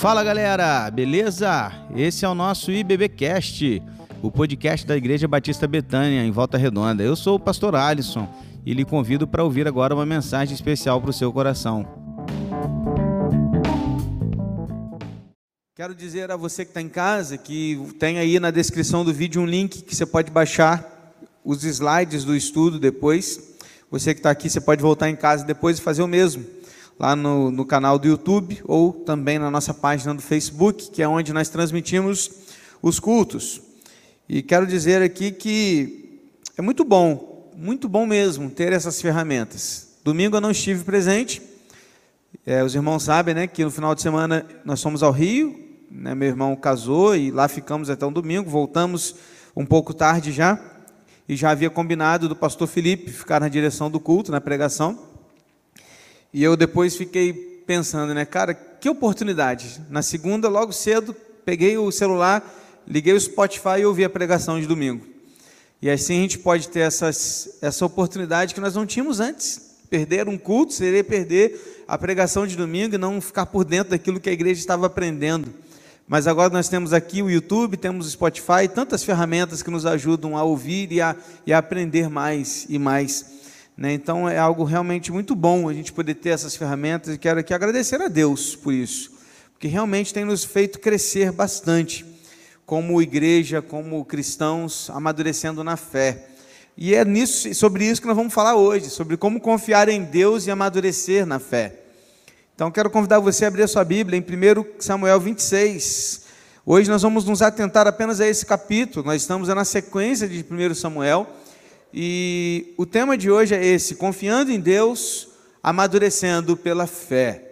Fala galera, beleza? Esse é o nosso IBBcast, o podcast da Igreja Batista Betânia, em Volta Redonda. Eu sou o pastor Alisson e lhe convido para ouvir agora uma mensagem especial para o seu coração. Quero dizer a você que está em casa que tem aí na descrição do vídeo um link que você pode baixar os slides do estudo depois. Você que está aqui, você pode voltar em casa depois e fazer o mesmo lá no, no canal do YouTube ou também na nossa página do Facebook, que é onde nós transmitimos os cultos. E quero dizer aqui que é muito bom, muito bom mesmo ter essas ferramentas. Domingo eu não estive presente, é, os irmãos sabem né, que no final de semana nós fomos ao Rio, né, meu irmão casou e lá ficamos até um domingo, voltamos um pouco tarde já, e já havia combinado do pastor Felipe ficar na direção do culto, na pregação. E eu depois fiquei pensando, né, cara, que oportunidade. Na segunda, logo cedo, peguei o celular, liguei o Spotify e ouvi a pregação de domingo. E assim a gente pode ter essas, essa oportunidade que nós não tínhamos antes. Perder um culto seria perder a pregação de domingo e não ficar por dentro daquilo que a igreja estava aprendendo. Mas agora nós temos aqui o YouTube, temos o Spotify, tantas ferramentas que nos ajudam a ouvir e a, e a aprender mais e mais. Né? Então é algo realmente muito bom a gente poder ter essas ferramentas e quero aqui agradecer a Deus por isso, porque realmente tem nos feito crescer bastante como igreja, como cristãos, amadurecendo na fé. E é nisso, sobre isso que nós vamos falar hoje, sobre como confiar em Deus e amadurecer na fé. Então quero convidar você a abrir a sua Bíblia em 1 Samuel 26. Hoje nós vamos nos atentar apenas a esse capítulo, nós estamos na sequência de 1 Samuel. E o tema de hoje é esse: confiando em Deus, amadurecendo pela fé.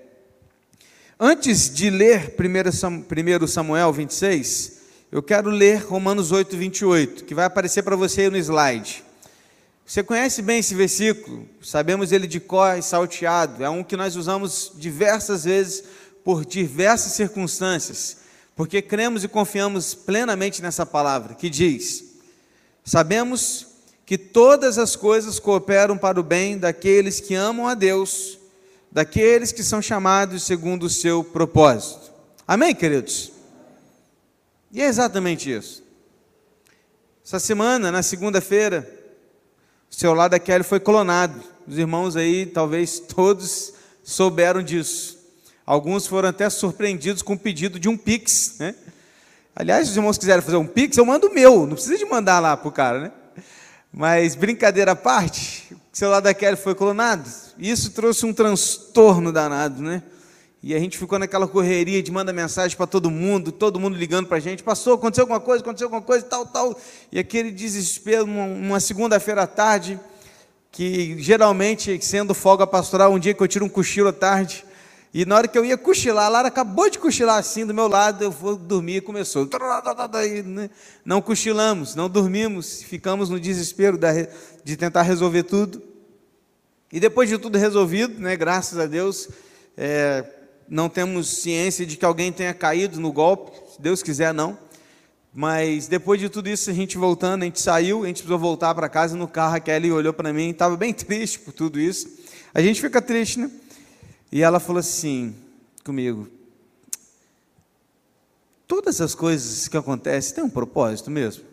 Antes de ler 1 Samuel 26, eu quero ler Romanos 8, 28, que vai aparecer para você aí no slide. Você conhece bem esse versículo, sabemos ele de cor e salteado, é um que nós usamos diversas vezes por diversas circunstâncias, porque cremos e confiamos plenamente nessa palavra, que diz: Sabemos que todas as coisas cooperam para o bem daqueles que amam a Deus, daqueles que são chamados segundo o seu propósito. Amém, queridos? E é exatamente isso. Essa semana, na segunda-feira, o celular da Kelly foi clonado. Os irmãos aí, talvez todos souberam disso. Alguns foram até surpreendidos com o pedido de um Pix, né? Aliás, se os irmãos quiserem fazer um Pix, eu mando o meu, não precisa de mandar lá para o cara, né? Mas, brincadeira à parte, o celular da Kelly foi clonado. E isso trouxe um transtorno danado, né? E a gente ficou naquela correria de manda mensagem para todo mundo, todo mundo ligando para a gente. Passou, aconteceu alguma coisa, aconteceu alguma coisa, tal, tal. E aquele desespero, uma, uma segunda-feira à tarde, que geralmente, sendo folga pastoral, um dia que eu tiro um cochilo à tarde, e na hora que eu ia cochilar, a Lara acabou de cochilar assim do meu lado, eu vou dormir e começou. Né? Não cochilamos, não dormimos, ficamos no desespero de tentar resolver tudo. E depois de tudo resolvido, né, graças a Deus, é, não temos ciência de que alguém tenha caído no golpe, se Deus quiser, não. Mas depois de tudo isso, a gente voltando, a gente saiu, a gente precisou voltar para casa no carro. A Kelly olhou para mim, estava bem triste por tudo isso. A gente fica triste, né? E ela falou assim comigo: todas as coisas que acontecem têm um propósito mesmo?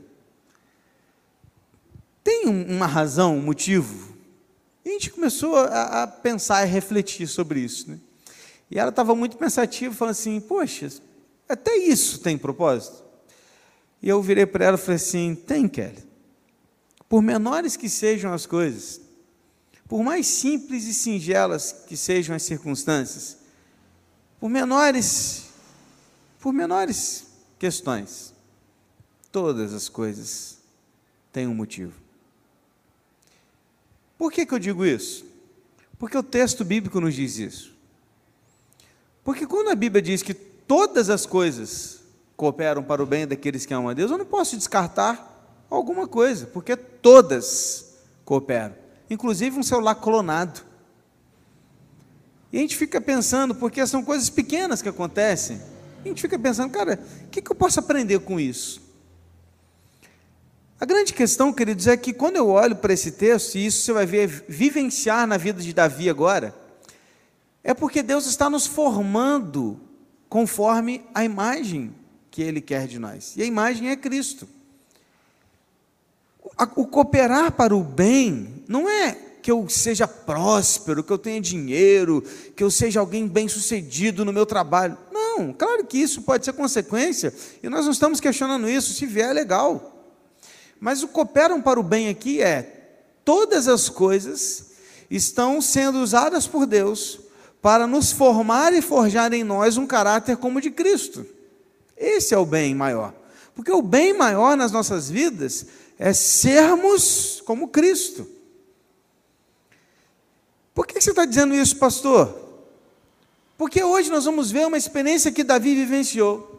Tem uma razão, um motivo? E a gente começou a, a pensar e refletir sobre isso. Né? E ela estava muito pensativa, falando assim: Poxa, até isso tem propósito? E eu virei para ela e falei assim: Tem, Kelly. Por menores que sejam as coisas, por mais simples e singelas que sejam as circunstâncias, por menores, por menores questões, todas as coisas têm um motivo. Por que, que eu digo isso? Porque o texto bíblico nos diz isso. Porque quando a Bíblia diz que todas as coisas cooperam para o bem daqueles que amam a Deus, eu não posso descartar alguma coisa, porque todas cooperam inclusive um celular clonado. E a gente fica pensando, porque são coisas pequenas que acontecem, a gente fica pensando, cara, o que, que eu posso aprender com isso? A grande questão, queridos, é que quando eu olho para esse texto, e isso você vai ver vivenciar na vida de Davi agora, é porque Deus está nos formando conforme a imagem que Ele quer de nós. E a imagem é Cristo. O cooperar para o bem não é que eu seja próspero, que eu tenha dinheiro, que eu seja alguém bem-sucedido no meu trabalho. Não, claro que isso pode ser consequência, e nós não estamos questionando isso, se vier é legal. Mas o cooperam para o bem aqui é todas as coisas estão sendo usadas por Deus para nos formar e forjar em nós um caráter como o de Cristo. Esse é o bem maior. Porque o bem maior nas nossas vidas é sermos como Cristo. Por que você está dizendo isso, pastor? Porque hoje nós vamos ver uma experiência que Davi vivenciou.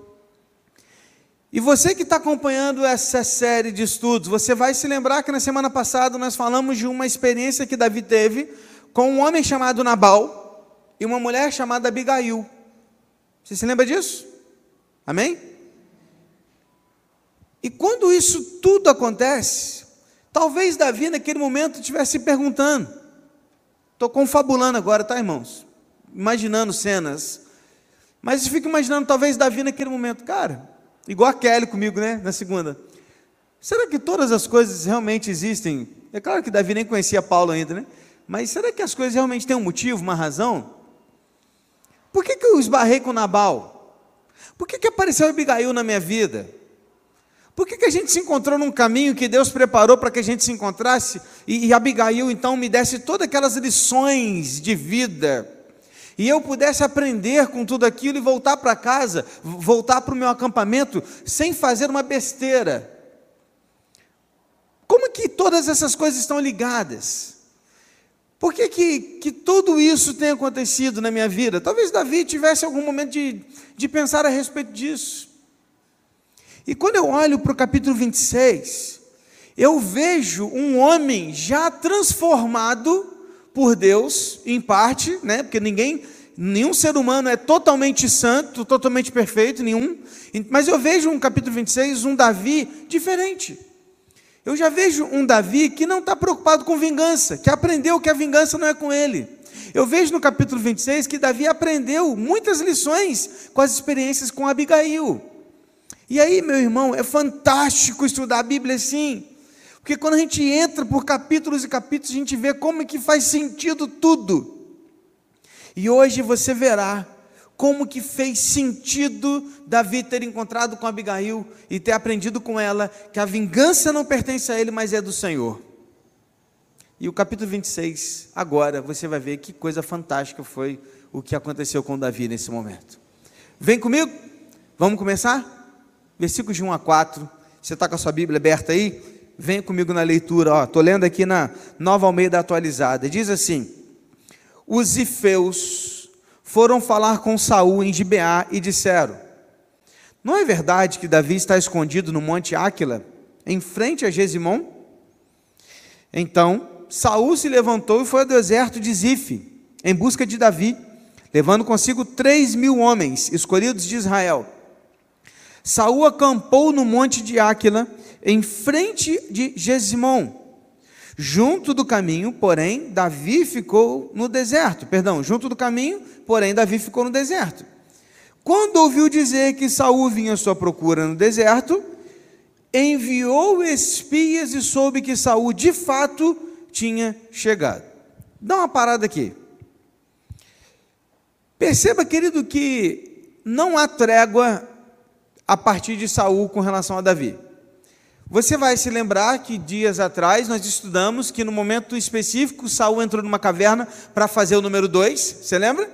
E você que está acompanhando essa série de estudos, você vai se lembrar que na semana passada nós falamos de uma experiência que Davi teve com um homem chamado Nabal e uma mulher chamada Abigail. Você se lembra disso? Amém? E quando isso tudo acontece, talvez Davi naquele momento estivesse se perguntando, Estou confabulando agora, tá, irmãos? Imaginando cenas. Mas eu fico imaginando, talvez, Davi naquele momento, cara, igual a Kelly comigo, né? Na segunda. Será que todas as coisas realmente existem? É claro que Davi nem conhecia Paulo ainda, né? Mas será que as coisas realmente têm um motivo, uma razão? Por que, que eu esbarrei com Nabal? Por que, que apareceu Abigail na minha vida? Por que, que a gente se encontrou num caminho que Deus preparou para que a gente se encontrasse? E, e Abigail então me desse todas aquelas lições de vida. E eu pudesse aprender com tudo aquilo e voltar para casa, voltar para o meu acampamento, sem fazer uma besteira. Como que todas essas coisas estão ligadas? Por que, que, que tudo isso tem acontecido na minha vida? Talvez Davi tivesse algum momento de, de pensar a respeito disso. E quando eu olho para o capítulo 26, eu vejo um homem já transformado por Deus, em parte, né? Porque ninguém, nenhum ser humano é totalmente santo, totalmente perfeito, nenhum. Mas eu vejo um capítulo 26, um Davi diferente. Eu já vejo um Davi que não está preocupado com vingança, que aprendeu que a vingança não é com ele. Eu vejo no capítulo 26 que Davi aprendeu muitas lições com as experiências com Abigail. E aí, meu irmão, é fantástico estudar a Bíblia assim, porque quando a gente entra por capítulos e capítulos, a gente vê como é que faz sentido tudo. E hoje você verá como que fez sentido Davi ter encontrado com Abigail e ter aprendido com ela que a vingança não pertence a ele, mas é do Senhor. E o capítulo 26, agora você vai ver que coisa fantástica foi o que aconteceu com Davi nesse momento. Vem comigo? Vamos começar? Versículos de 1 a 4. Você está com a sua Bíblia aberta aí? Venha comigo na leitura. Estou lendo aqui na Nova Almeida Atualizada. Diz assim: Os ifeus foram falar com Saul em Gibeá e disseram: Não é verdade que Davi está escondido no monte Áquila, em frente a Gesimon? Então Saul se levantou e foi ao deserto de Zife, em busca de Davi, levando consigo três mil homens escolhidos de Israel. Saul acampou no monte de Áquila, em frente de Gesimon. Junto do caminho, porém, Davi ficou no deserto. Perdão, junto do caminho, porém, Davi ficou no deserto. Quando ouviu dizer que Saul vinha à sua procura no deserto, enviou espias e soube que Saul de fato tinha chegado. Dá uma parada aqui. Perceba, querido, que não há trégua a partir de Saul com relação a Davi. Você vai se lembrar que dias atrás nós estudamos que no momento específico Saul entrou numa caverna para fazer o número 2, você lembra?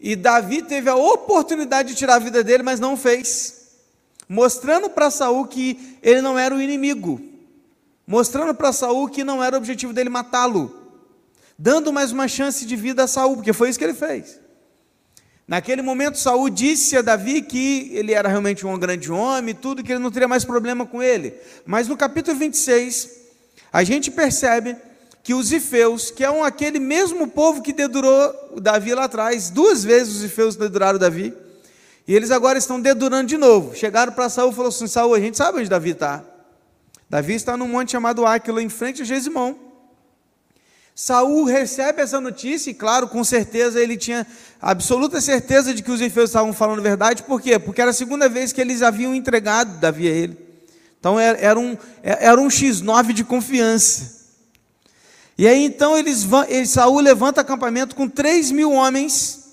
E Davi teve a oportunidade de tirar a vida dele, mas não fez. Mostrando para Saul que ele não era o inimigo. Mostrando para Saul que não era o objetivo dele matá-lo. Dando mais uma chance de vida a Saul, porque foi isso que ele fez. Naquele momento, Saul disse a Davi que ele era realmente um grande homem, tudo, que ele não teria mais problema com ele. Mas no capítulo 26, a gente percebe que os ifeus, que é aquele mesmo povo que dedurou Davi lá atrás, duas vezes os ifeus deduraram Davi, e eles agora estão dedurando de novo. Chegaram para Saul e falaram assim: Saul, a gente sabe onde Davi está. Davi está num monte chamado Áquila, em frente a Gesimão. Saul recebe essa notícia e, claro, com certeza ele tinha absoluta certeza de que os enfermos estavam falando verdade. Por quê? Porque era a segunda vez que eles haviam entregado Davi a ele. Então era, um, era um X9 de confiança. E aí então eles, eles Saul levanta acampamento com 3 mil homens.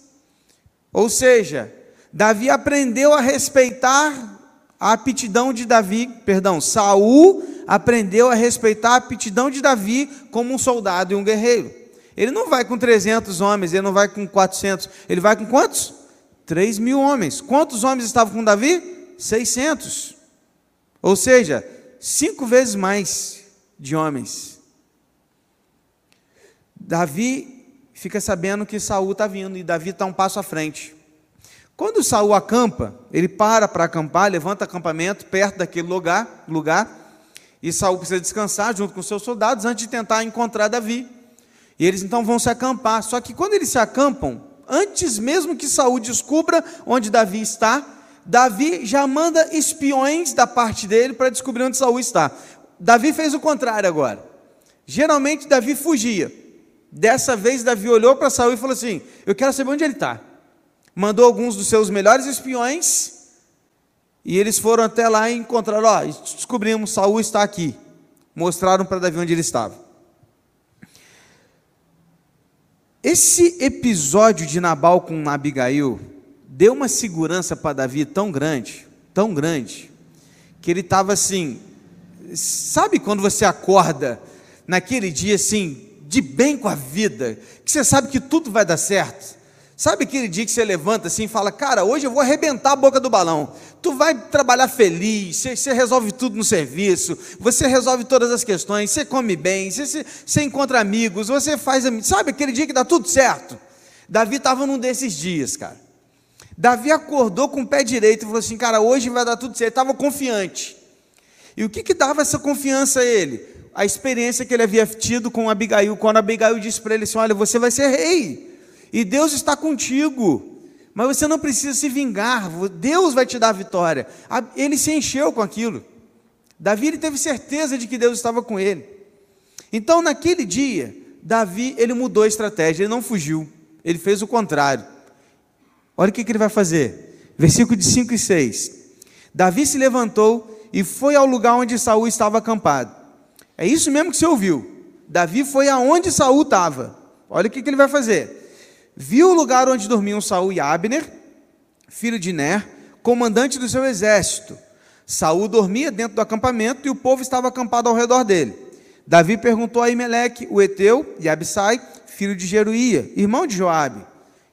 Ou seja, Davi aprendeu a respeitar a aptidão de Davi, perdão, Saul aprendeu a respeitar a aptidão de Davi como um soldado e um guerreiro. Ele não vai com 300 homens, ele não vai com 400, ele vai com quantos? 3 mil homens. Quantos homens estavam com Davi? 600. Ou seja, cinco vezes mais de homens. Davi fica sabendo que Saul está vindo e Davi está um passo à frente. Quando Saul acampa, ele para para acampar, levanta acampamento perto daquele lugar, lugar, e Saul precisa descansar junto com seus soldados antes de tentar encontrar Davi. E eles então vão se acampar. Só que quando eles se acampam, antes mesmo que Saul descubra onde Davi está, Davi já manda espiões da parte dele para descobrir onde Saul está. Davi fez o contrário agora. Geralmente Davi fugia. Dessa vez Davi olhou para Saul e falou assim: Eu quero saber onde ele está mandou alguns dos seus melhores espiões e eles foram até lá e encontraram, ó, descobrimos, Saul está aqui. Mostraram para Davi onde ele estava. Esse episódio de Nabal com Abigail deu uma segurança para Davi tão grande, tão grande, que ele estava assim, sabe quando você acorda naquele dia assim, de bem com a vida, que você sabe que tudo vai dar certo? Sabe aquele dia que você levanta assim e fala, cara, hoje eu vou arrebentar a boca do balão. Tu vai trabalhar feliz, você, você resolve tudo no serviço, você resolve todas as questões, você come bem, você, você encontra amigos, você faz. Sabe aquele dia que dá tudo certo? Davi estava num desses dias, cara. Davi acordou com o pé direito e falou assim: cara, hoje vai dar tudo certo. Ele estava confiante. E o que, que dava essa confiança a ele? A experiência que ele havia tido com Abigail, quando Abigail disse para ele assim: olha, você vai ser rei. E Deus está contigo. Mas você não precisa se vingar, Deus vai te dar a vitória. Ele se encheu com aquilo. Davi ele teve certeza de que Deus estava com ele. Então, naquele dia, Davi ele mudou a estratégia, ele não fugiu, ele fez o contrário. Olha o que, que ele vai fazer. Versículo de 5 e 6. Davi se levantou e foi ao lugar onde Saul estava acampado. É isso mesmo que você ouviu. Davi foi aonde Saul estava. Olha o que, que ele vai fazer viu o lugar onde dormiam Saul e Abner, filho de Ner, comandante do seu exército. Saul dormia dentro do acampamento e o povo estava acampado ao redor dele. Davi perguntou a Imeleque, o Eteu, e Abissai, filho de Jeruía, irmão de Joabe: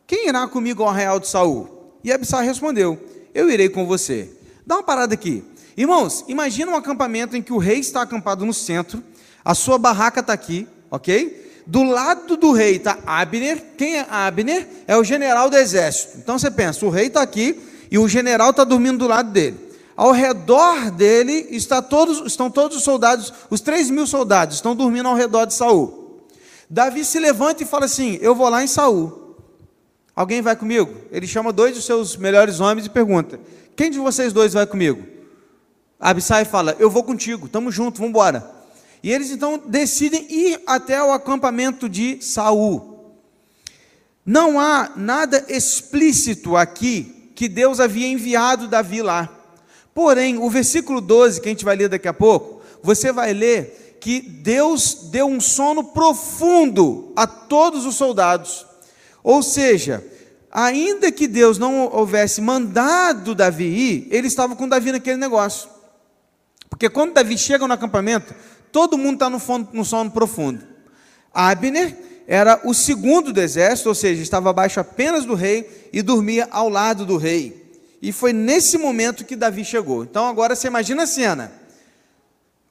Quem irá comigo ao arraial de Saul? E Abissai respondeu: Eu irei com você. Dá uma parada aqui. Irmãos, imagina um acampamento em que o rei está acampado no centro, a sua barraca está aqui, ok? Do lado do rei está Abner. Quem é Abner? É o general do exército. Então você pensa, o rei está aqui e o general está dormindo do lado dele. Ao redor dele está todos, estão todos os soldados, os três mil soldados estão dormindo ao redor de Saul. Davi se levanta e fala assim: Eu vou lá em Saul. Alguém vai comigo? Ele chama dois dos seus melhores homens e pergunta: Quem de vocês dois vai comigo? Abissai fala: Eu vou contigo, estamos juntos, vamos embora. E eles então decidem ir até o acampamento de Saul. Não há nada explícito aqui que Deus havia enviado Davi lá. Porém, o versículo 12, que a gente vai ler daqui a pouco, você vai ler que Deus deu um sono profundo a todos os soldados. Ou seja, ainda que Deus não houvesse mandado Davi ir, ele estava com Davi naquele negócio. Porque quando Davi chega no acampamento, todo mundo está no, no sono profundo. Abner era o segundo do exército, ou seja, estava abaixo apenas do rei e dormia ao lado do rei. E foi nesse momento que Davi chegou. Então agora você imagina a cena: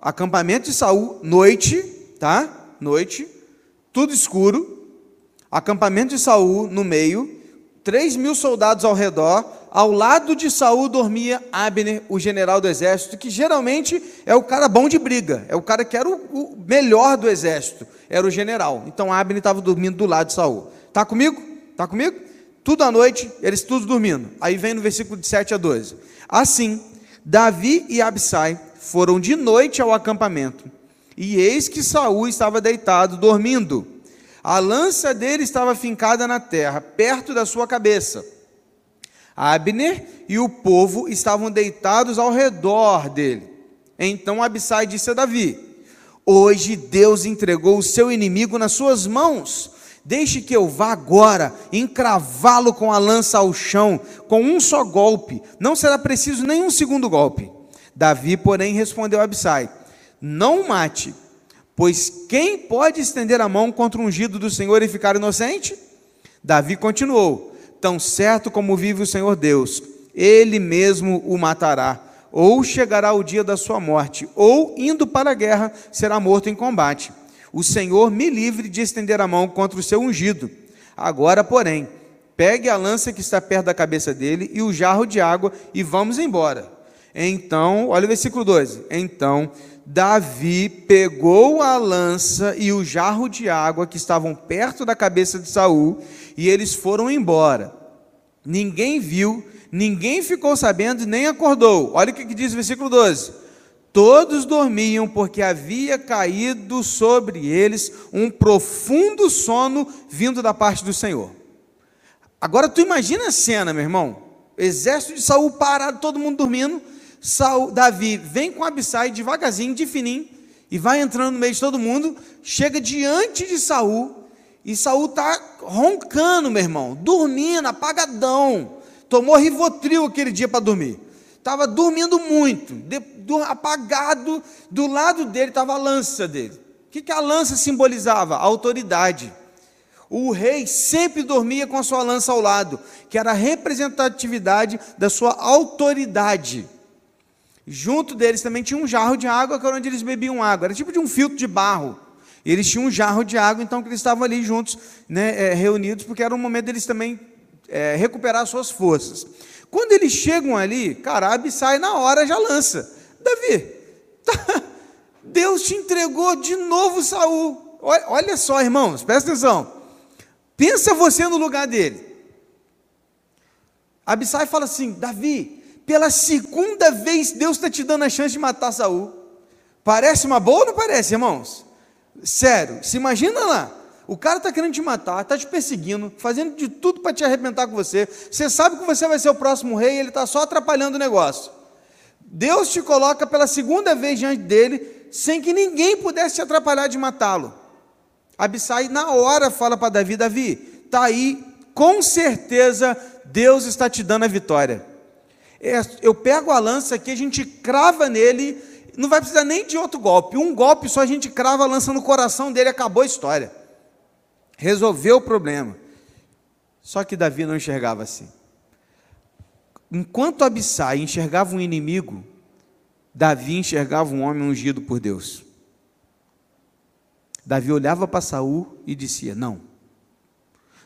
acampamento de Saul, noite, tá? Noite, tudo escuro, acampamento de Saul no meio, três mil soldados ao redor, ao lado de Saul dormia Abner, o general do exército, que geralmente é o cara bom de briga, é o cara que era o, o melhor do exército, era o general. Então Abner estava dormindo do lado de Saul. Tá comigo? Tá comigo? Tudo à noite, eles todos dormindo. Aí vem no versículo de 7 a 12. Assim, Davi e Absai foram de noite ao acampamento, e eis que Saul estava deitado dormindo. A lança dele estava fincada na terra, perto da sua cabeça. Abner e o povo estavam deitados ao redor dele. Então Abissai disse a Davi: Hoje Deus entregou o seu inimigo nas suas mãos. Deixe que eu vá agora, encravá-lo com a lança ao chão, com um só golpe. Não será preciso nenhum segundo golpe. Davi, porém, respondeu a Abissai: Não mate, pois quem pode estender a mão contra o ungido do Senhor e ficar inocente? Davi continuou: Tão certo como vive o Senhor Deus, ele mesmo o matará ou chegará o dia da sua morte, ou indo para a guerra, será morto em combate. O Senhor me livre de estender a mão contra o seu ungido. Agora, porém, pegue a lança que está perto da cabeça dele e o jarro de água e vamos embora. Então, olha o versículo 12. Então, Davi pegou a lança e o jarro de água que estavam perto da cabeça de Saul, e eles foram embora. Ninguém viu Ninguém ficou sabendo nem acordou. Olha o que diz o versículo 12. Todos dormiam porque havia caído sobre eles um profundo sono vindo da parte do Senhor. Agora tu imagina a cena, meu irmão. Exército de Saul parado, todo mundo dormindo. Saul, Davi vem com Abissai devagarzinho, de fininho, e vai entrando no meio de todo mundo, chega diante de Saul, e Saul está roncando, meu irmão, dormindo, apagadão tomou Rivotril aquele dia para dormir. Estava dormindo muito, de, do, apagado. Do lado dele estava a lança dele. O que, que a lança simbolizava? Autoridade. O rei sempre dormia com a sua lança ao lado, que era a representatividade da sua autoridade. Junto deles também tinha um jarro de água, que era onde eles bebiam água. Era tipo de um filtro de barro. Eles tinham um jarro de água, então que eles estavam ali juntos, né, é, reunidos, porque era um momento deles também é, recuperar suas forças. Quando eles chegam ali, Carabe sai na hora, já lança. Davi, tá, Deus te entregou de novo Saul. Olha, olha só, irmãos, presta atenção. Pensa você no lugar dele. Abissai fala assim: Davi, pela segunda vez Deus está te dando a chance de matar Saul. Parece uma boa ou não parece, irmãos? Sério, se imagina lá. O cara está querendo te matar, está te perseguindo, fazendo de tudo para te arrebentar com você. Você sabe que você vai ser o próximo rei, ele está só atrapalhando o negócio. Deus te coloca pela segunda vez diante dele, sem que ninguém pudesse te atrapalhar de matá-lo. Abissai, na hora, fala para Davi: Davi, está aí, com certeza Deus está te dando a vitória. É, eu pego a lança aqui, a gente crava nele, não vai precisar nem de outro golpe. Um golpe só a gente crava lança no coração dele, acabou a história resolveu o problema. Só que Davi não enxergava assim. Enquanto Abissai enxergava um inimigo, Davi enxergava um homem ungido por Deus. Davi olhava para Saul e dizia: Não,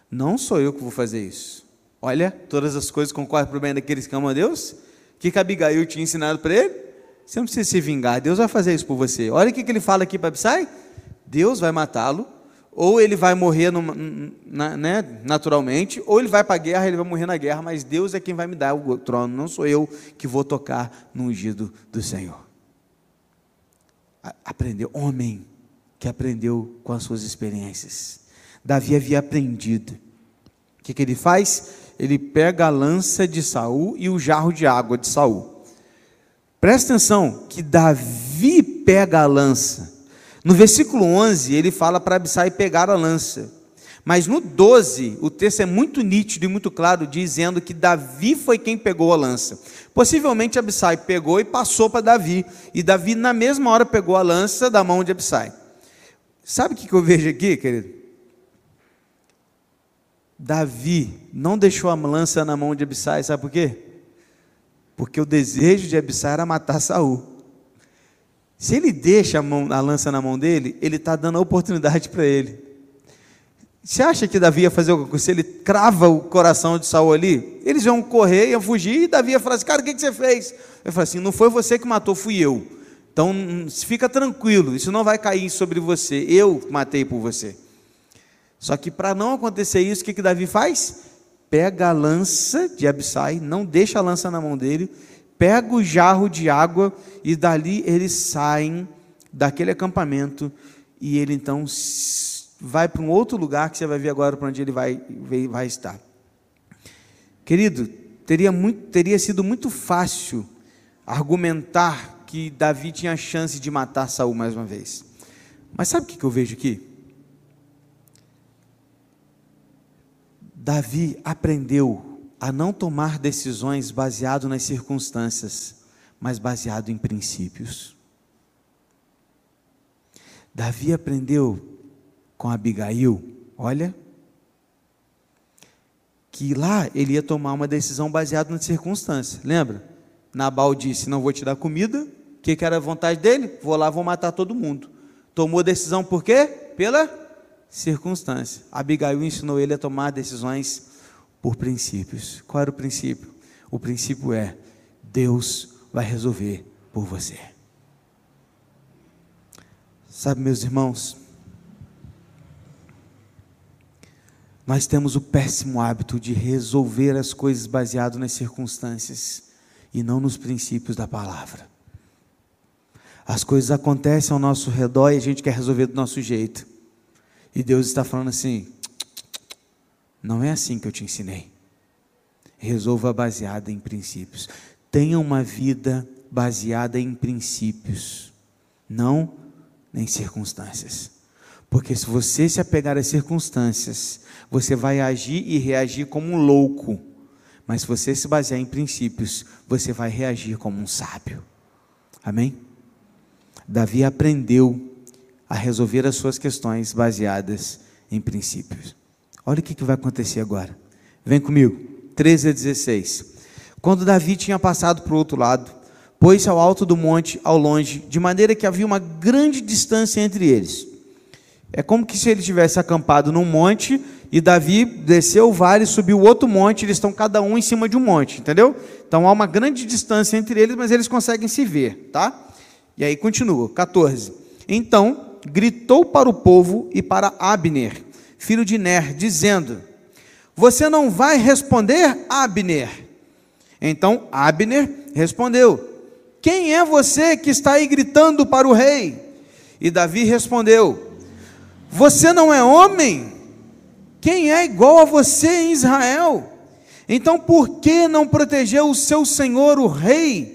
não sou eu que vou fazer isso. Olha, todas as coisas concorrem para o bem daqueles que amam a Deus. O que, que Abigail tinha ensinado para ele? Você não precisa se vingar, Deus vai fazer isso por você. Olha o que, ele fala aqui para Abissai: Deus vai matá-lo ou ele vai morrer numa, na, né, naturalmente, ou ele vai para a guerra, ele vai morrer na guerra, mas Deus é quem vai me dar o trono, não sou eu que vou tocar no ungido do Senhor. Aprendeu, homem que aprendeu com as suas experiências. Davi havia aprendido. O que, que ele faz? Ele pega a lança de Saul e o jarro de água de Saul. Presta atenção que Davi pega a lança no versículo 11, ele fala para Abissai pegar a lança. Mas no 12, o texto é muito nítido e muito claro, dizendo que Davi foi quem pegou a lança. Possivelmente Abissai pegou e passou para Davi, e Davi, na mesma hora, pegou a lança da mão de Abissai. Sabe o que eu vejo aqui, querido? Davi não deixou a lança na mão de Abissai, sabe por quê? Porque o desejo de Abissai era matar Saul. Se ele deixa a, mão, a lança na mão dele, ele está dando a oportunidade para ele. Você acha que Davi ia fazer alguma coisa? Se ele crava o coração de Saul ali, eles iam correr, iam fugir, e Davi ia falar assim: Cara, o que, que você fez? Ele falou assim: Não foi você que matou, fui eu. Então fica tranquilo, isso não vai cair sobre você. Eu matei por você. Só que para não acontecer isso, o que, que Davi faz? Pega a lança de Abissai, não deixa a lança na mão dele pega o jarro de água e dali eles saem daquele acampamento e ele então vai para um outro lugar que você vai ver agora para onde ele vai, vai estar. Querido, teria, muito, teria sido muito fácil argumentar que Davi tinha chance de matar Saul mais uma vez. Mas sabe o que eu vejo aqui? Davi aprendeu a não tomar decisões baseado nas circunstâncias, mas baseado em princípios. Davi aprendeu com Abigail, olha, que lá ele ia tomar uma decisão baseada nas circunstâncias. Lembra? Nabal disse: Não vou te dar comida. O que, que era a vontade dele? Vou lá, vou matar todo mundo. Tomou decisão por quê? Pela circunstância. Abigail ensinou ele a tomar decisões por princípios. Qual era o princípio? O princípio é: Deus vai resolver por você. Sabe, meus irmãos, Nós temos o péssimo hábito de resolver as coisas baseado nas circunstâncias e não nos princípios da palavra. As coisas acontecem ao nosso redor e a gente quer resolver do nosso jeito. E Deus está falando assim: não é assim que eu te ensinei. Resolva baseada em princípios. Tenha uma vida baseada em princípios, não em circunstâncias. Porque se você se apegar às circunstâncias, você vai agir e reagir como um louco. Mas se você se basear em princípios, você vai reagir como um sábio. Amém? Davi aprendeu a resolver as suas questões baseadas em princípios. Olha o que vai acontecer agora. Vem comigo. 13 a 16. Quando Davi tinha passado para o outro lado, pôs-se ao alto do monte, ao longe, de maneira que havia uma grande distância entre eles. É como que se ele tivesse acampado num monte e Davi desceu o vale, subiu outro monte, eles estão cada um em cima de um monte, entendeu? Então há uma grande distância entre eles, mas eles conseguem se ver, tá? E aí continua, 14. Então gritou para o povo e para Abner, filho de Ner, dizendo: Você não vai responder, Abner? Então Abner respondeu: Quem é você que está aí gritando para o rei? E Davi respondeu: Você não é homem? Quem é igual a você em Israel? Então, por que não protegeu o seu senhor, o rei?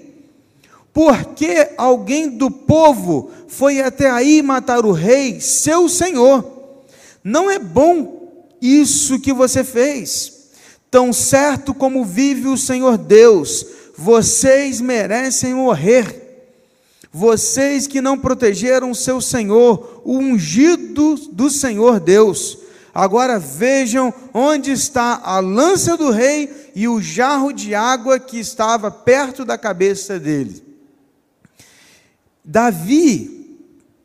Por que alguém do povo foi até aí matar o rei, seu senhor? Não é bom isso que você fez. Tão certo como vive o Senhor Deus, vocês merecem morrer. Vocês que não protegeram seu Senhor, o ungido do Senhor Deus. Agora vejam onde está a lança do rei e o jarro de água que estava perto da cabeça dele. Davi,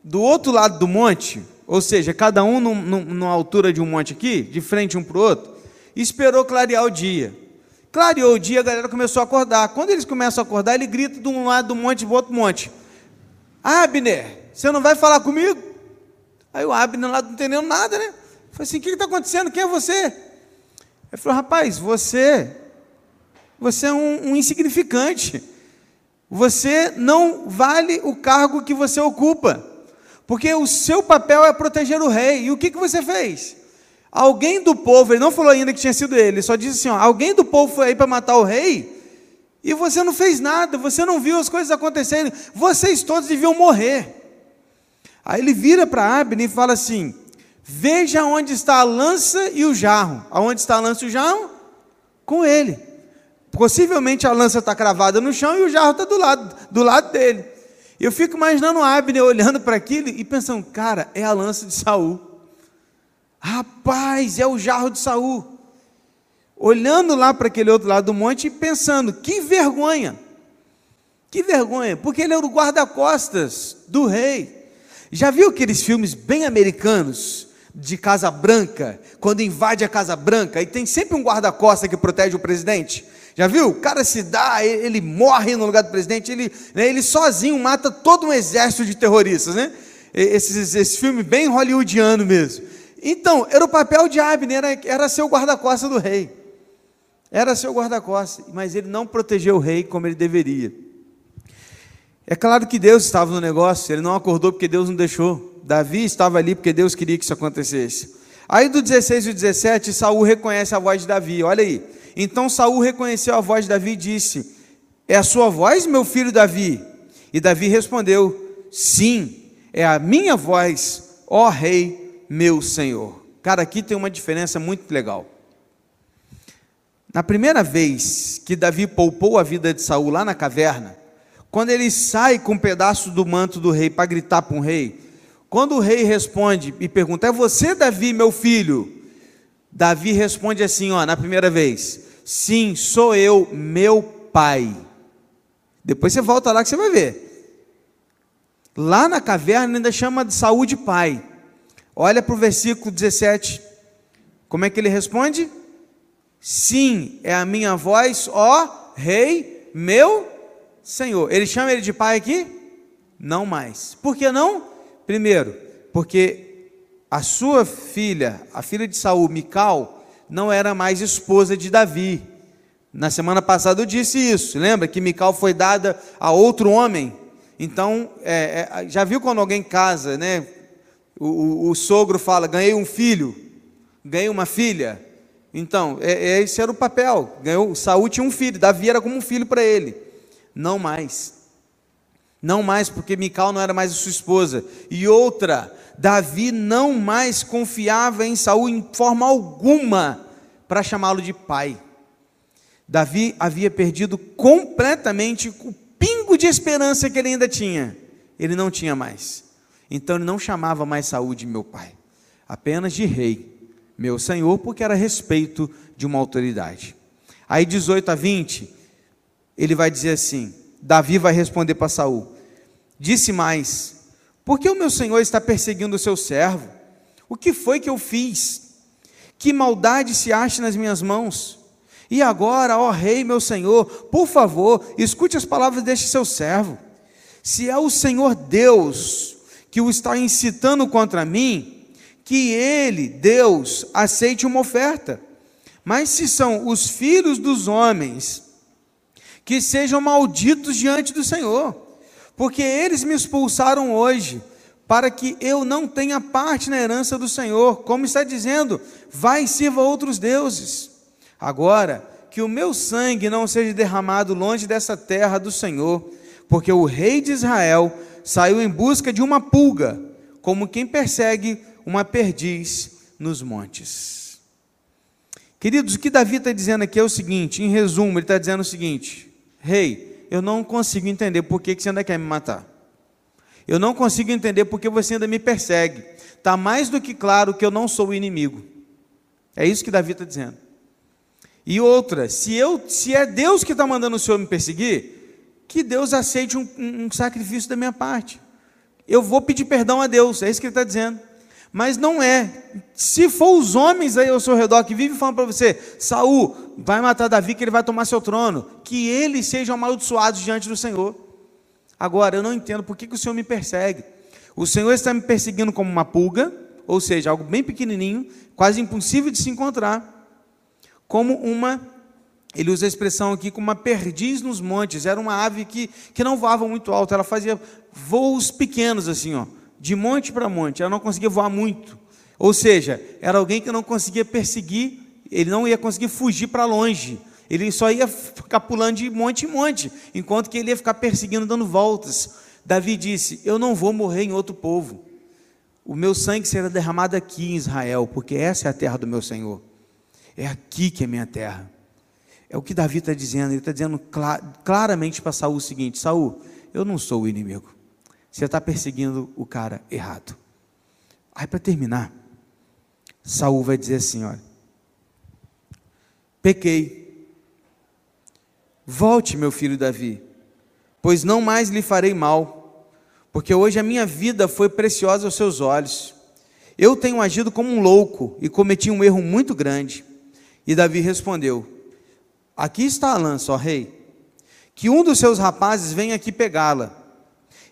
do outro lado do monte, ou seja, cada um num, numa altura de um monte aqui, de frente um para o outro, esperou clarear o dia. Clareou o dia, a galera começou a acordar. Quando eles começam a acordar, ele grita de um lado do monte para o outro monte: Abner, você não vai falar comigo? Aí o Abner lá não entendeu nada, né? Falei assim: o que está acontecendo? Quem é você? Ele falou: rapaz, você, você é um, um insignificante. Você não vale o cargo que você ocupa, porque o seu papel é proteger o rei. E o que, que você fez? Alguém do povo, ele não falou ainda que tinha sido ele, só disse assim: ó, alguém do povo foi aí para matar o rei, e você não fez nada, você não viu as coisas acontecerem, vocês todos deviam morrer. Aí ele vira para Abner e fala assim: Veja onde está a lança e o jarro. Aonde está a lança e o jarro? Com ele. Possivelmente a lança está cravada no chão e o jarro está do lado, do lado dele. Eu fico imaginando Abner olhando para aquilo e pensando, cara, é a lança de Saul. Rapaz, é o jarro de Saul. Olhando lá para aquele outro lado do monte e pensando, que vergonha. Que vergonha, porque ele era o guarda-costas do rei. Já viu aqueles filmes bem americanos? de Casa Branca, quando invade a Casa Branca, e tem sempre um guarda-costa que protege o presidente. Já viu? O cara se dá, ele, morre no lugar do presidente, ele, né, ele sozinho mata todo um exército de terroristas, né? Esse, esse filme bem hollywoodiano mesmo. Então, era o papel de Abner, era, era ser o guarda-costa do rei. Era seu guarda-costa, mas ele não protegeu o rei como ele deveria. É claro que Deus estava no negócio, ele não acordou porque Deus não deixou. Davi estava ali porque Deus queria que isso acontecesse. Aí do 16 e 17, Saul reconhece a voz de Davi. Olha aí. Então Saul reconheceu a voz de Davi e disse: É a sua voz, meu filho Davi? E Davi respondeu: Sim, é a minha voz, ó rei, meu senhor. Cara, aqui tem uma diferença muito legal. Na primeira vez que Davi poupou a vida de Saul lá na caverna, quando ele sai com um pedaço do manto do rei para gritar para um rei, quando o rei responde e pergunta: "É você, Davi, meu filho?" Davi responde assim, ó, na primeira vez: "Sim, sou eu, meu pai." Depois você volta lá que você vai ver. Lá na caverna ainda chama de Saúl de pai. Olha para o versículo 17. Como é que ele responde? Sim, é a minha voz, ó rei, meu Senhor. Ele chama ele de pai aqui? Não mais. Por que não? Primeiro, porque a sua filha, a filha de Saul, Mical, não era mais esposa de Davi. Na semana passada eu disse isso. Lembra que Mical foi dada a outro homem? Então, é, é, já viu quando alguém casa, né? O, o, o, sogro fala: ganhei um filho, ganhei uma filha. Então, é, é, esse era o papel. Ganhou, Saúl tinha um filho, Davi era como um filho para ele. Não mais. Não mais, porque Mical não era mais sua esposa. E outra, Davi não mais confiava em Saúl em forma alguma para chamá-lo de pai. Davi havia perdido completamente o pingo de esperança que ele ainda tinha. Ele não tinha mais. Então ele não chamava mais Saúl de meu pai, apenas de rei meu senhor, porque era respeito de uma autoridade. Aí 18 a 20, ele vai dizer assim: Davi vai responder para Saul: Disse mais: Por que o meu senhor está perseguindo o seu servo? O que foi que eu fiz? Que maldade se acha nas minhas mãos? E agora, ó rei, meu senhor, por favor, escute as palavras deste seu servo. Se é o Senhor Deus que o está incitando contra mim, que ele, Deus, aceite uma oferta. Mas se são os filhos dos homens, que sejam malditos diante do Senhor, porque eles me expulsaram hoje, para que eu não tenha parte na herança do Senhor, como está dizendo, vai e sirva outros deuses. Agora, que o meu sangue não seja derramado longe dessa terra do Senhor, porque o rei de Israel saiu em busca de uma pulga, como quem persegue uma perdiz nos montes. Queridos, o que Davi está dizendo aqui é o seguinte: em resumo, ele está dizendo o seguinte: Rei, hey, eu não consigo entender por que você ainda quer me matar. Eu não consigo entender por que você ainda me persegue. Está mais do que claro que eu não sou o inimigo. É isso que Davi está dizendo. E outra, se, eu, se é Deus que está mandando o Senhor me perseguir, que Deus aceite um, um, sacrifício da minha parte. Eu vou pedir perdão a Deus, é isso que ele está dizendo. Mas não é. Se for os homens aí ao seu redor que vivem falando para você, Saul, vai matar Davi que ele vai tomar seu trono, que eles sejam amaldiçoados diante do Senhor. Agora, eu não entendo por que, que o Senhor me persegue. O Senhor está me perseguindo como uma pulga, ou seja, algo bem pequenininho, quase impossível de se encontrar, como uma, ele usa a expressão aqui, como uma perdiz nos montes. Era uma ave que, que não voava muito alto, ela fazia voos pequenos assim, ó de monte para monte, ela não conseguia voar muito. Ou seja, era alguém que não conseguia perseguir, ele não ia conseguir fugir para longe. Ele só ia ficar pulando de monte em monte, enquanto que ele ia ficar perseguindo, dando voltas. Davi disse: Eu não vou morrer em outro povo. O meu sangue será derramado aqui em Israel, porque essa é a terra do meu Senhor. É aqui que é minha terra. É o que Davi está dizendo. Ele está dizendo claramente para Saul o seguinte: Saul, eu não sou o inimigo. Você está perseguindo o cara errado. Aí para terminar, Saul vai dizer assim: olha, pequei. Volte, meu filho Davi, pois não mais lhe farei mal, porque hoje a minha vida foi preciosa aos seus olhos. Eu tenho agido como um louco e cometi um erro muito grande. E Davi respondeu: Aqui está a lança, ó rei. Que um dos seus rapazes venha aqui pegá-la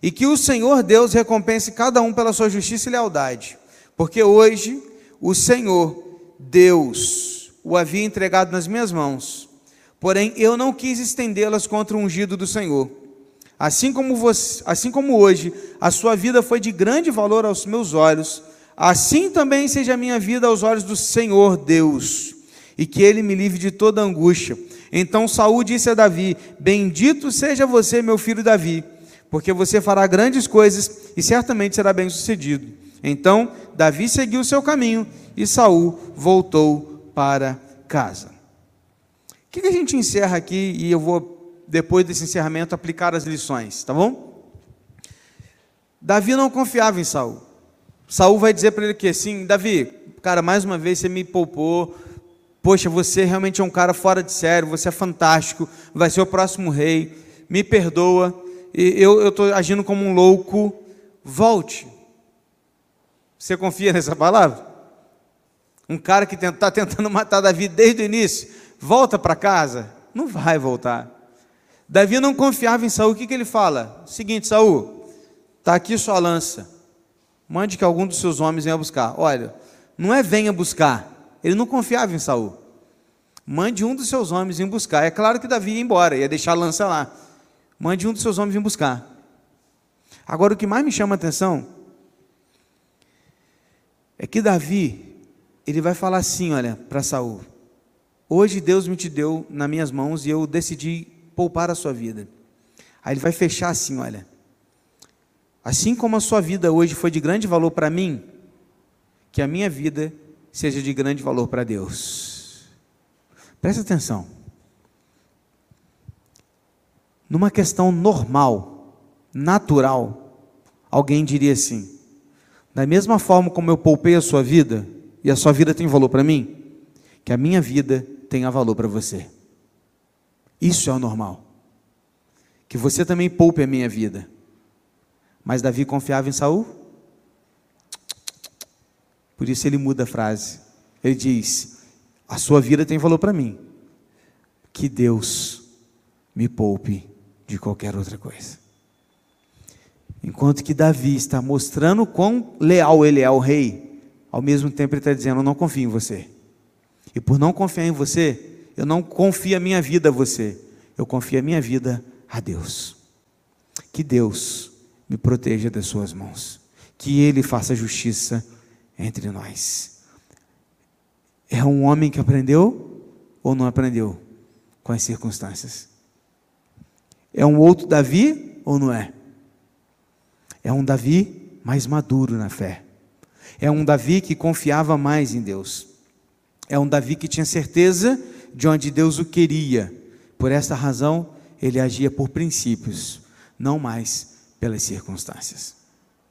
e que o Senhor Deus recompense cada um pela sua justiça e lealdade, porque hoje o Senhor Deus o havia entregado nas minhas mãos, porém eu não quis estendê-las contra o ungido do Senhor. Assim como, você, assim como hoje a sua vida foi de grande valor aos meus olhos, assim também seja a minha vida aos olhos do Senhor Deus, e que ele me livre de toda angústia. Então Saul disse a Davi: Bendito seja você, meu filho Davi, porque você fará grandes coisas e certamente será bem-sucedido. Então Davi seguiu seu caminho e Saul voltou para casa. O que a gente encerra aqui e eu vou depois desse encerramento aplicar as lições, tá bom? Davi não confiava em Saul. Saul vai dizer para ele que sim, Davi, cara, mais uma vez você me poupou. Poxa, você realmente é um cara fora de sério, você é fantástico, vai ser o próximo rei. Me perdoa, eu estou agindo como um louco. Volte. Você confia nessa palavra? Um cara que está tentando matar Davi desde o início, volta para casa? Não vai voltar. Davi não confiava em Saul. O que, que ele fala? Seguinte, Saul, está aqui sua lança. Mande que algum dos seus homens venha buscar. Olha, não é venha buscar. Ele não confiava em Saul. Mande um dos seus homens vir buscar. É claro que Davi ia embora, ia deixar a lança lá. Mande um dos seus homens vir buscar. Agora, o que mais me chama a atenção é que Davi, ele vai falar assim, olha, para Saul: Hoje Deus me te deu nas minhas mãos e eu decidi poupar a sua vida. Aí ele vai fechar assim, olha. Assim como a sua vida hoje foi de grande valor para mim, que a minha vida seja de grande valor para Deus. Presta atenção. Numa questão normal, natural, alguém diria assim: da mesma forma como eu poupei a sua vida, e a sua vida tem valor para mim, que a minha vida tenha valor para você. Isso é o normal. Que você também poupe a minha vida. Mas Davi confiava em Saul? Por isso ele muda a frase. Ele diz: A sua vida tem valor para mim. Que Deus me poupe de qualquer outra coisa. Enquanto que Davi está mostrando quão leal ele é ao rei, ao mesmo tempo ele está dizendo: Eu não confio em você. E por não confiar em você, eu não confio a minha vida a você, eu confio a minha vida a Deus. Que Deus me proteja das suas mãos. Que Ele faça justiça entre nós. É um homem que aprendeu ou não aprendeu com as circunstâncias? É um outro Davi ou não é? É um Davi mais maduro na fé. É um Davi que confiava mais em Deus. É um Davi que tinha certeza de onde Deus o queria. Por esta razão, ele agia por princípios, não mais pelas circunstâncias.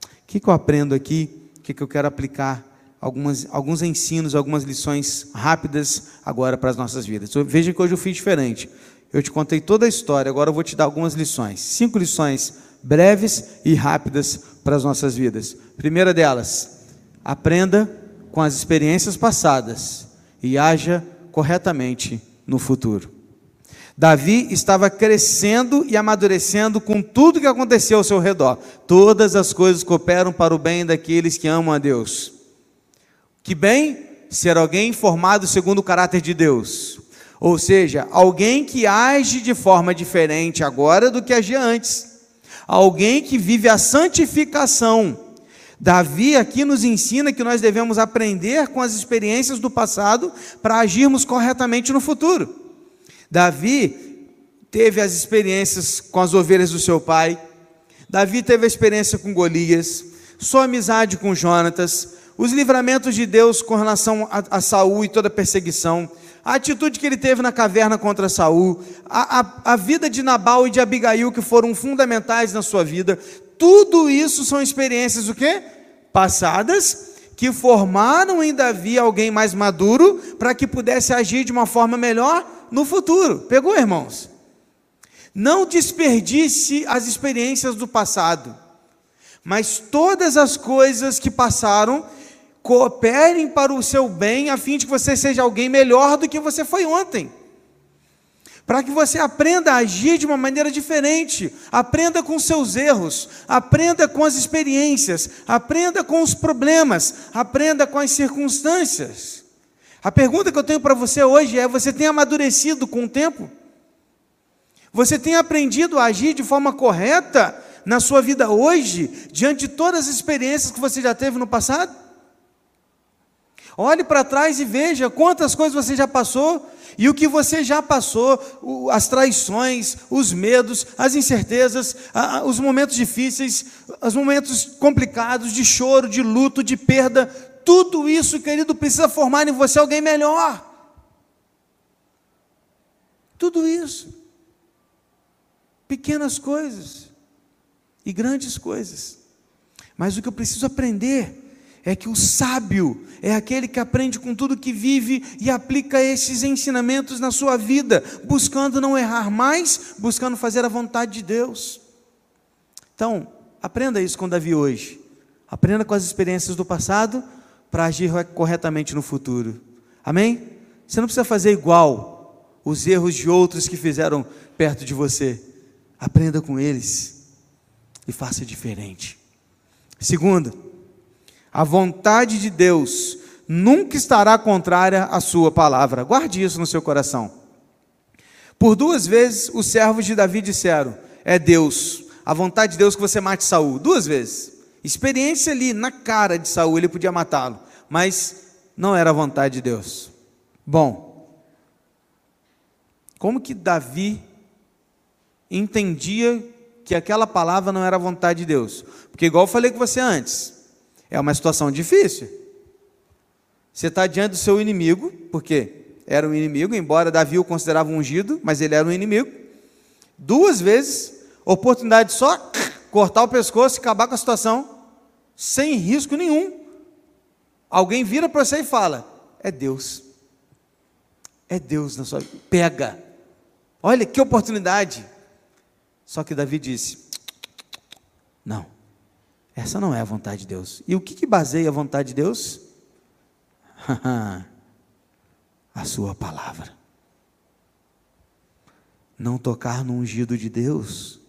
O que, que eu aprendo aqui? O que, que eu quero aplicar? Algumas, alguns ensinos, algumas lições rápidas agora para as nossas vidas. Veja que hoje eu fiz diferente. Eu te contei toda a história, agora eu vou te dar algumas lições. Cinco lições breves e rápidas para as nossas vidas. Primeira delas, aprenda com as experiências passadas e haja corretamente no futuro. Davi estava crescendo e amadurecendo com tudo que aconteceu ao seu redor. Todas as coisas cooperam para o bem daqueles que amam a Deus. Que bem ser alguém formado segundo o caráter de Deus. Ou seja, alguém que age de forma diferente agora do que agia antes. Alguém que vive a santificação. Davi aqui nos ensina que nós devemos aprender com as experiências do passado para agirmos corretamente no futuro. Davi teve as experiências com as ovelhas do seu pai, Davi teve a experiência com Golias, sua amizade com Jonatas, os livramentos de Deus com relação a, a Saul e toda a perseguição, a atitude que ele teve na caverna contra Saul, a, a, a vida de Nabal e de Abigail que foram fundamentais na sua vida, tudo isso são experiências o quê? Passadas que formaram em Davi alguém mais maduro para que pudesse agir de uma forma melhor no futuro. Pegou, irmãos? Não desperdice as experiências do passado, mas todas as coisas que passaram cooperem para o seu bem, a fim de que você seja alguém melhor do que você foi ontem. Para que você aprenda a agir de uma maneira diferente, aprenda com seus erros, aprenda com as experiências, aprenda com os problemas, aprenda com as circunstâncias. A pergunta que eu tenho para você hoje é: você tem amadurecido com o tempo? Você tem aprendido a agir de forma correta na sua vida hoje, diante de todas as experiências que você já teve no passado? Olhe para trás e veja quantas coisas você já passou e o que você já passou, as traições, os medos, as incertezas, os momentos difíceis, os momentos complicados de choro, de luto, de perda, tudo isso, querido, precisa formar em você alguém melhor. Tudo isso. Pequenas coisas e grandes coisas. Mas o que eu preciso aprender é que o sábio é aquele que aprende com tudo que vive e aplica esses ensinamentos na sua vida, buscando não errar mais, buscando fazer a vontade de Deus. Então, aprenda isso com Davi hoje. Aprenda com as experiências do passado para agir corretamente no futuro. Amém? Você não precisa fazer igual os erros de outros que fizeram perto de você. Aprenda com eles e faça diferente. Segundo, a vontade de Deus nunca estará contrária à sua palavra. Guarde isso no seu coração. Por duas vezes os servos de Davi disseram: É Deus, a vontade de Deus que você mate Saul. Duas vezes. Experiência ali na cara de Saul, ele podia matá-lo, mas não era a vontade de Deus. Bom, como que Davi entendia que aquela palavra não era a vontade de Deus? Porque igual eu falei com você antes, é uma situação difícil. Você está diante do seu inimigo, porque era um inimigo, embora Davi o considerava ungido, mas ele era um inimigo. Duas vezes, oportunidade de só cortar o pescoço e acabar com a situação, sem risco nenhum. Alguém vira para você e fala: É Deus. É Deus na sua vida. Pega. Olha que oportunidade. Só que Davi disse: Não. Essa não é a vontade de Deus. E o que, que baseia a vontade de Deus? a sua palavra. Não tocar no ungido de Deus.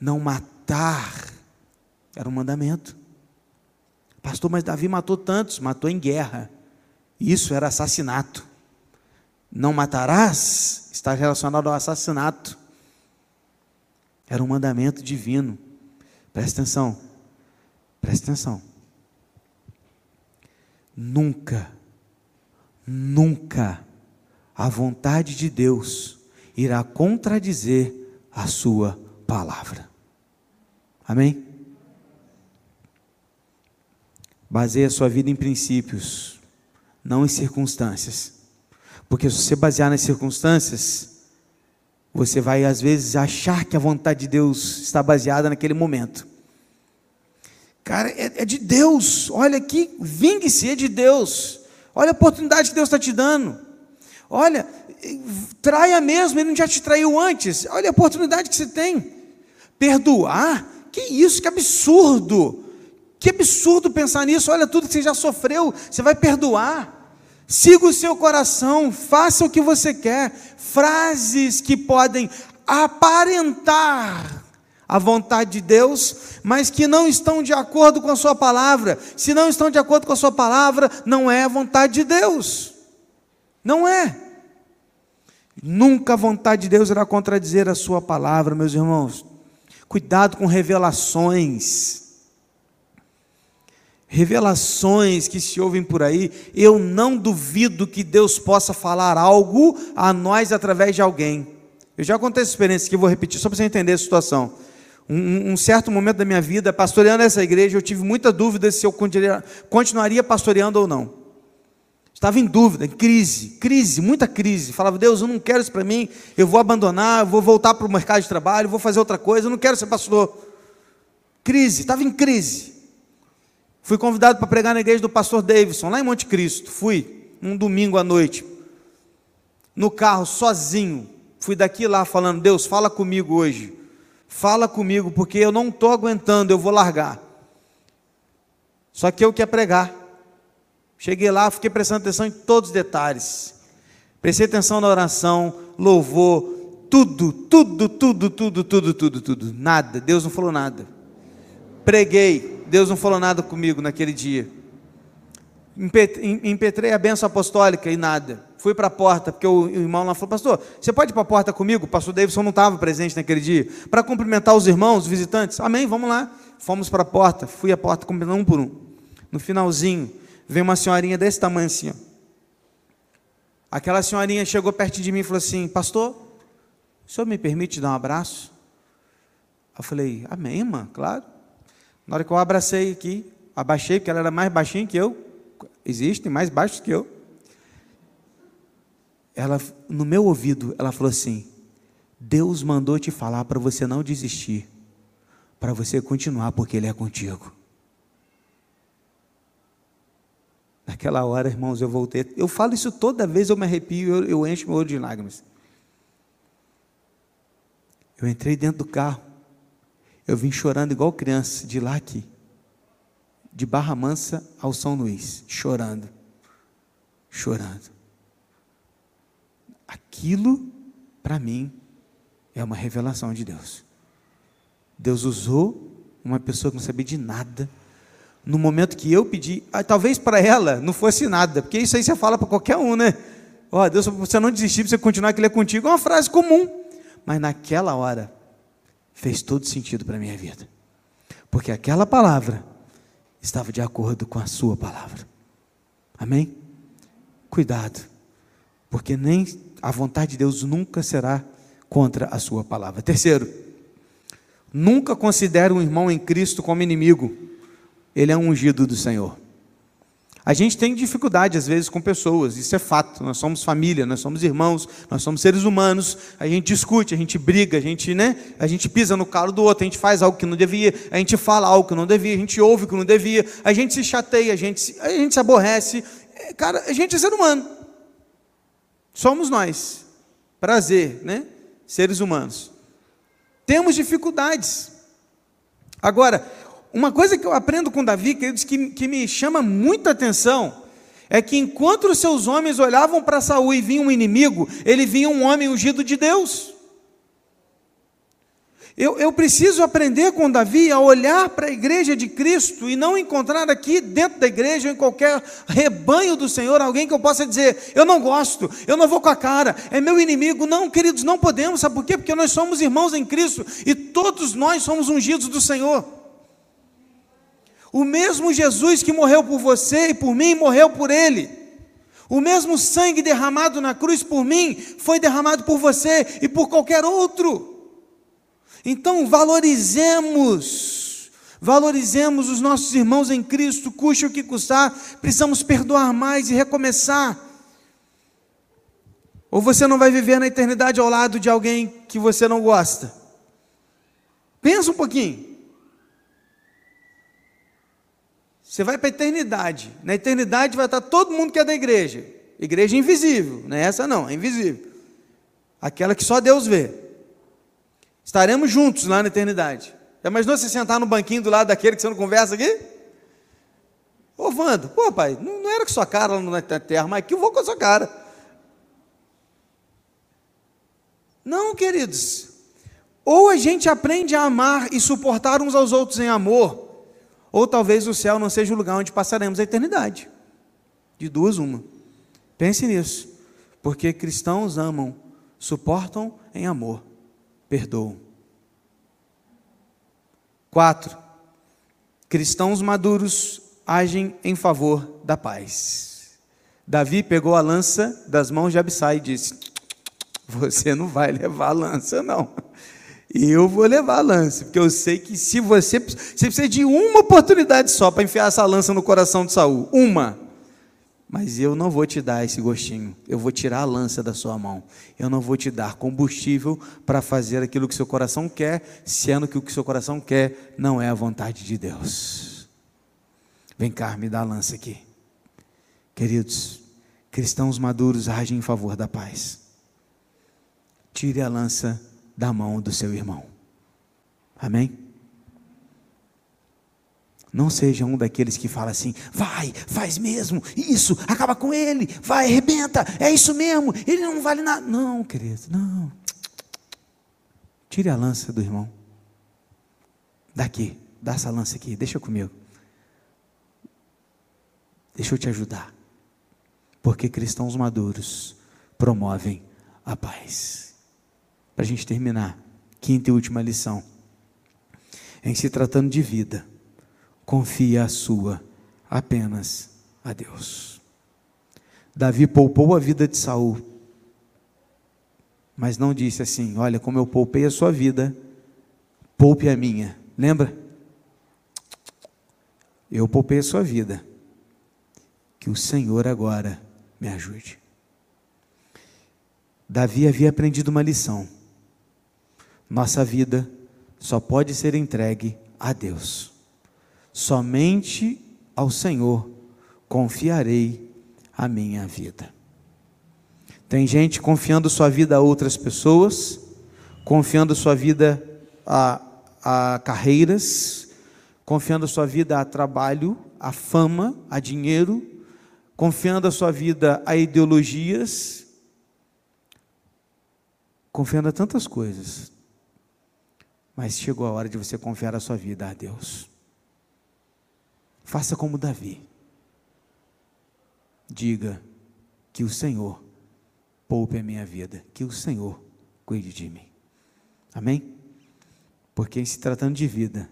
Não matar. Era um mandamento. Pastor, mas Davi matou tantos, matou em guerra. Isso era assassinato. Não matarás está relacionado ao assassinato. Era um mandamento divino. Presta atenção. Presta atenção. Nunca, nunca a vontade de Deus irá contradizer a sua palavra. Amém? Baseie a sua vida em princípios, não em circunstâncias. Porque se você basear nas circunstâncias, você vai às vezes achar que a vontade de Deus está baseada naquele momento. Cara, é, é de Deus. Olha aqui, vingue-se, é de Deus. Olha a oportunidade que Deus está te dando. Olha, traia mesmo, Ele não já te traiu antes. Olha a oportunidade que você tem. Perdoar? Que isso, que absurdo. Que absurdo pensar nisso. Olha tudo que você já sofreu, você vai perdoar. Siga o seu coração, faça o que você quer. Frases que podem aparentar a vontade de Deus, mas que não estão de acordo com a sua palavra. Se não estão de acordo com a sua palavra, não é a vontade de Deus. Não é. Nunca a vontade de Deus irá contradizer a sua palavra, meus irmãos. Cuidado com revelações revelações que se ouvem por aí, eu não duvido que Deus possa falar algo a nós através de alguém. Eu já contei essa experiência que vou repetir, só para você entender a situação. Um, um, certo momento da minha vida, pastoreando essa igreja, eu tive muita dúvida se eu continuaria pastoreando ou não. Estava em dúvida, em crise, crise, muita crise. Falava, Deus, eu não quero isso para mim, eu vou abandonar, eu vou voltar para o mercado de trabalho, vou fazer outra coisa, eu não quero ser pastor. Crise, estava em crise. Fui convidado para pregar na igreja do pastor Davidson, lá em Monte Cristo. Fui, um domingo à noite. No carro, sozinho. Fui daqui lá falando: Deus, fala comigo hoje. Fala comigo, porque eu não estou aguentando, eu vou largar. Só que eu quer pregar. Cheguei lá, fiquei prestando atenção em todos os detalhes. Prestei atenção na oração, louvor, tudo, tudo, tudo, tudo, tudo, tudo, tudo. Nada. Deus não falou nada. Preguei. Deus não falou nada comigo naquele dia. Impetrei a benção apostólica e nada. fui para a porta, porque o irmão lá falou, pastor, você pode ir para a porta comigo? O pastor Davidson não estava presente naquele dia, para cumprimentar os irmãos, os visitantes. Amém, vamos lá. Fomos para a porta, fui à porta cumprimentando um por um. No finalzinho, veio uma senhorinha desse tamanho assim, ó. Aquela senhorinha chegou perto de mim e falou assim, pastor, o senhor me permite dar um abraço? Eu falei, amém, irmã, claro. Na hora que eu abracei aqui, abaixei, porque ela era mais baixinha que eu, existem mais baixos que eu ela no meu ouvido, ela falou assim: Deus mandou te falar para você não desistir, para você continuar porque ele é contigo. Naquela hora, irmãos, eu voltei. Eu falo isso toda vez, eu me arrepio, eu, eu encho meu olho de lágrimas. Eu entrei dentro do carro, eu vim chorando igual criança, de lá aqui, de Barra Mansa ao São Luís, chorando, chorando. Aquilo, para mim, é uma revelação de Deus. Deus usou uma pessoa que não sabia de nada, no momento que eu pedi, ah, talvez para ela não fosse nada, porque isso aí você fala para qualquer um, né? Ó, oh, Deus, você não desistir, você continuar que Ele é contigo, é uma frase comum. Mas naquela hora, fez todo sentido para a minha vida. Porque aquela palavra estava de acordo com a sua palavra. Amém? Cuidado, porque nem a vontade de Deus nunca será contra a sua palavra. Terceiro, nunca considere um irmão em Cristo como inimigo. Ele é um ungido do Senhor. A gente tem dificuldade às vezes com pessoas, isso é fato. Nós somos família, nós somos irmãos, nós somos seres humanos. A gente discute, a gente briga, a gente, né? A gente pisa no calo do outro, a gente faz algo que não devia, a gente fala algo que não devia, a gente ouve o que não devia, a gente se chateia, a gente, a gente se aborrece. É, cara, a gente é ser humano. Somos nós. Prazer, né? Seres humanos. Temos dificuldades. Agora, uma coisa que eu aprendo com Davi, queridos, que, que me chama muita atenção, é que enquanto os seus homens olhavam para Saul e vinha um inimigo, ele vinha um homem ungido de Deus. Eu, eu preciso aprender com Davi a olhar para a igreja de Cristo e não encontrar aqui dentro da igreja, em qualquer rebanho do Senhor, alguém que eu possa dizer, eu não gosto, eu não vou com a cara, é meu inimigo. Não, queridos, não podemos, sabe por quê? Porque nós somos irmãos em Cristo e todos nós somos ungidos do Senhor. O mesmo Jesus que morreu por você e por mim, morreu por ele. O mesmo sangue derramado na cruz por mim foi derramado por você e por qualquer outro. Então valorizemos, valorizemos os nossos irmãos em Cristo, custe o que custar, precisamos perdoar mais e recomeçar. Ou você não vai viver na eternidade ao lado de alguém que você não gosta. Pensa um pouquinho. Você vai para a eternidade. Na eternidade vai estar todo mundo que é da igreja. Igreja invisível, não é essa não, é invisível. Aquela que só Deus vê. Estaremos juntos lá na eternidade. Já imaginou você sentar no banquinho do lado daquele que você não conversa aqui? Ô, Wando, pô, pai, não, não era com sua cara lá na terra, mas aqui eu vou com a sua cara. Não, queridos. Ou a gente aprende a amar e suportar uns aos outros em amor, ou talvez o céu não seja o lugar onde passaremos a eternidade. De duas, uma. Pense nisso. Porque cristãos amam, suportam em amor perdoam. Quatro, cristãos maduros agem em favor da paz. Davi pegou a lança das mãos de Abissai e disse: Você não vai levar a lança, não. Eu vou levar a lança, porque eu sei que se você, você precisa de uma oportunidade só para enfiar essa lança no coração de Saul, uma. Mas eu não vou te dar esse gostinho. Eu vou tirar a lança da sua mão. Eu não vou te dar combustível para fazer aquilo que seu coração quer, sendo que o que seu coração quer não é a vontade de Deus. Vem cá, me dá a lança aqui. Queridos, cristãos maduros agem em favor da paz. Tire a lança da mão do seu irmão. Amém? Não seja um daqueles que fala assim, vai, faz mesmo, isso, acaba com ele, vai, arrebenta, é isso mesmo, ele não vale nada. Não, querido, não. Tire a lança do irmão. Daqui, dá essa lança aqui, deixa comigo. Deixa eu te ajudar. porque cristãos maduros promovem a paz. Para a gente terminar, quinta e última lição. Em se tratando de vida, confia a sua apenas a Deus. Davi poupou a vida de Saul, mas não disse assim: Olha, como eu poupei a sua vida, poupe a minha. Lembra? Eu poupei a sua vida. Que o Senhor agora me ajude. Davi havia aprendido uma lição. Nossa vida só pode ser entregue a Deus. Somente ao Senhor confiarei a minha vida. Tem gente confiando sua vida a outras pessoas, confiando sua vida a, a carreiras, confiando sua vida a trabalho, a fama, a dinheiro, confiando a sua vida a ideologias, confiando a tantas coisas. Mas chegou a hora de você confiar a sua vida a Deus. Faça como Davi. Diga que o Senhor poupe a minha vida, que o Senhor cuide de mim. Amém? Porque em se tratando de vida,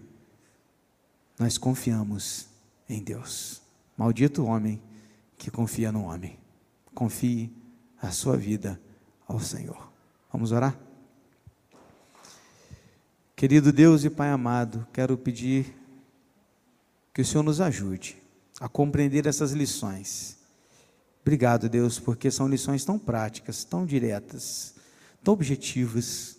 nós confiamos em Deus. Maldito homem que confia no homem. Confie a sua vida ao Senhor. Vamos orar? Querido Deus e Pai amado, quero pedir que o Senhor nos ajude a compreender essas lições Obrigado, Deus, porque são lições tão práticas, tão diretas, tão objetivas,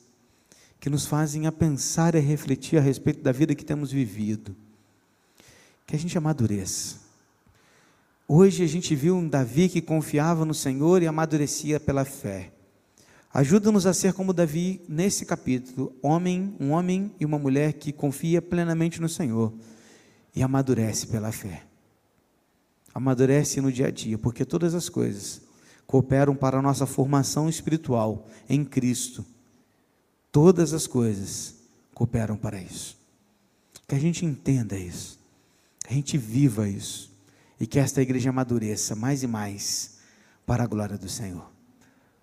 que nos fazem a pensar e a refletir a respeito da vida que temos vivido. Que a gente amadureça. Hoje a gente viu um Davi que confiava no Senhor e amadurecia pela fé. Ajuda-nos a ser como Davi nesse capítulo, homem, um homem e uma mulher que confia plenamente no Senhor e amadurece pela fé amadurece no dia a dia, porque todas as coisas cooperam para a nossa formação espiritual em Cristo. Todas as coisas cooperam para isso. Que a gente entenda isso, que a gente viva isso e que esta igreja amadureça mais e mais para a glória do Senhor.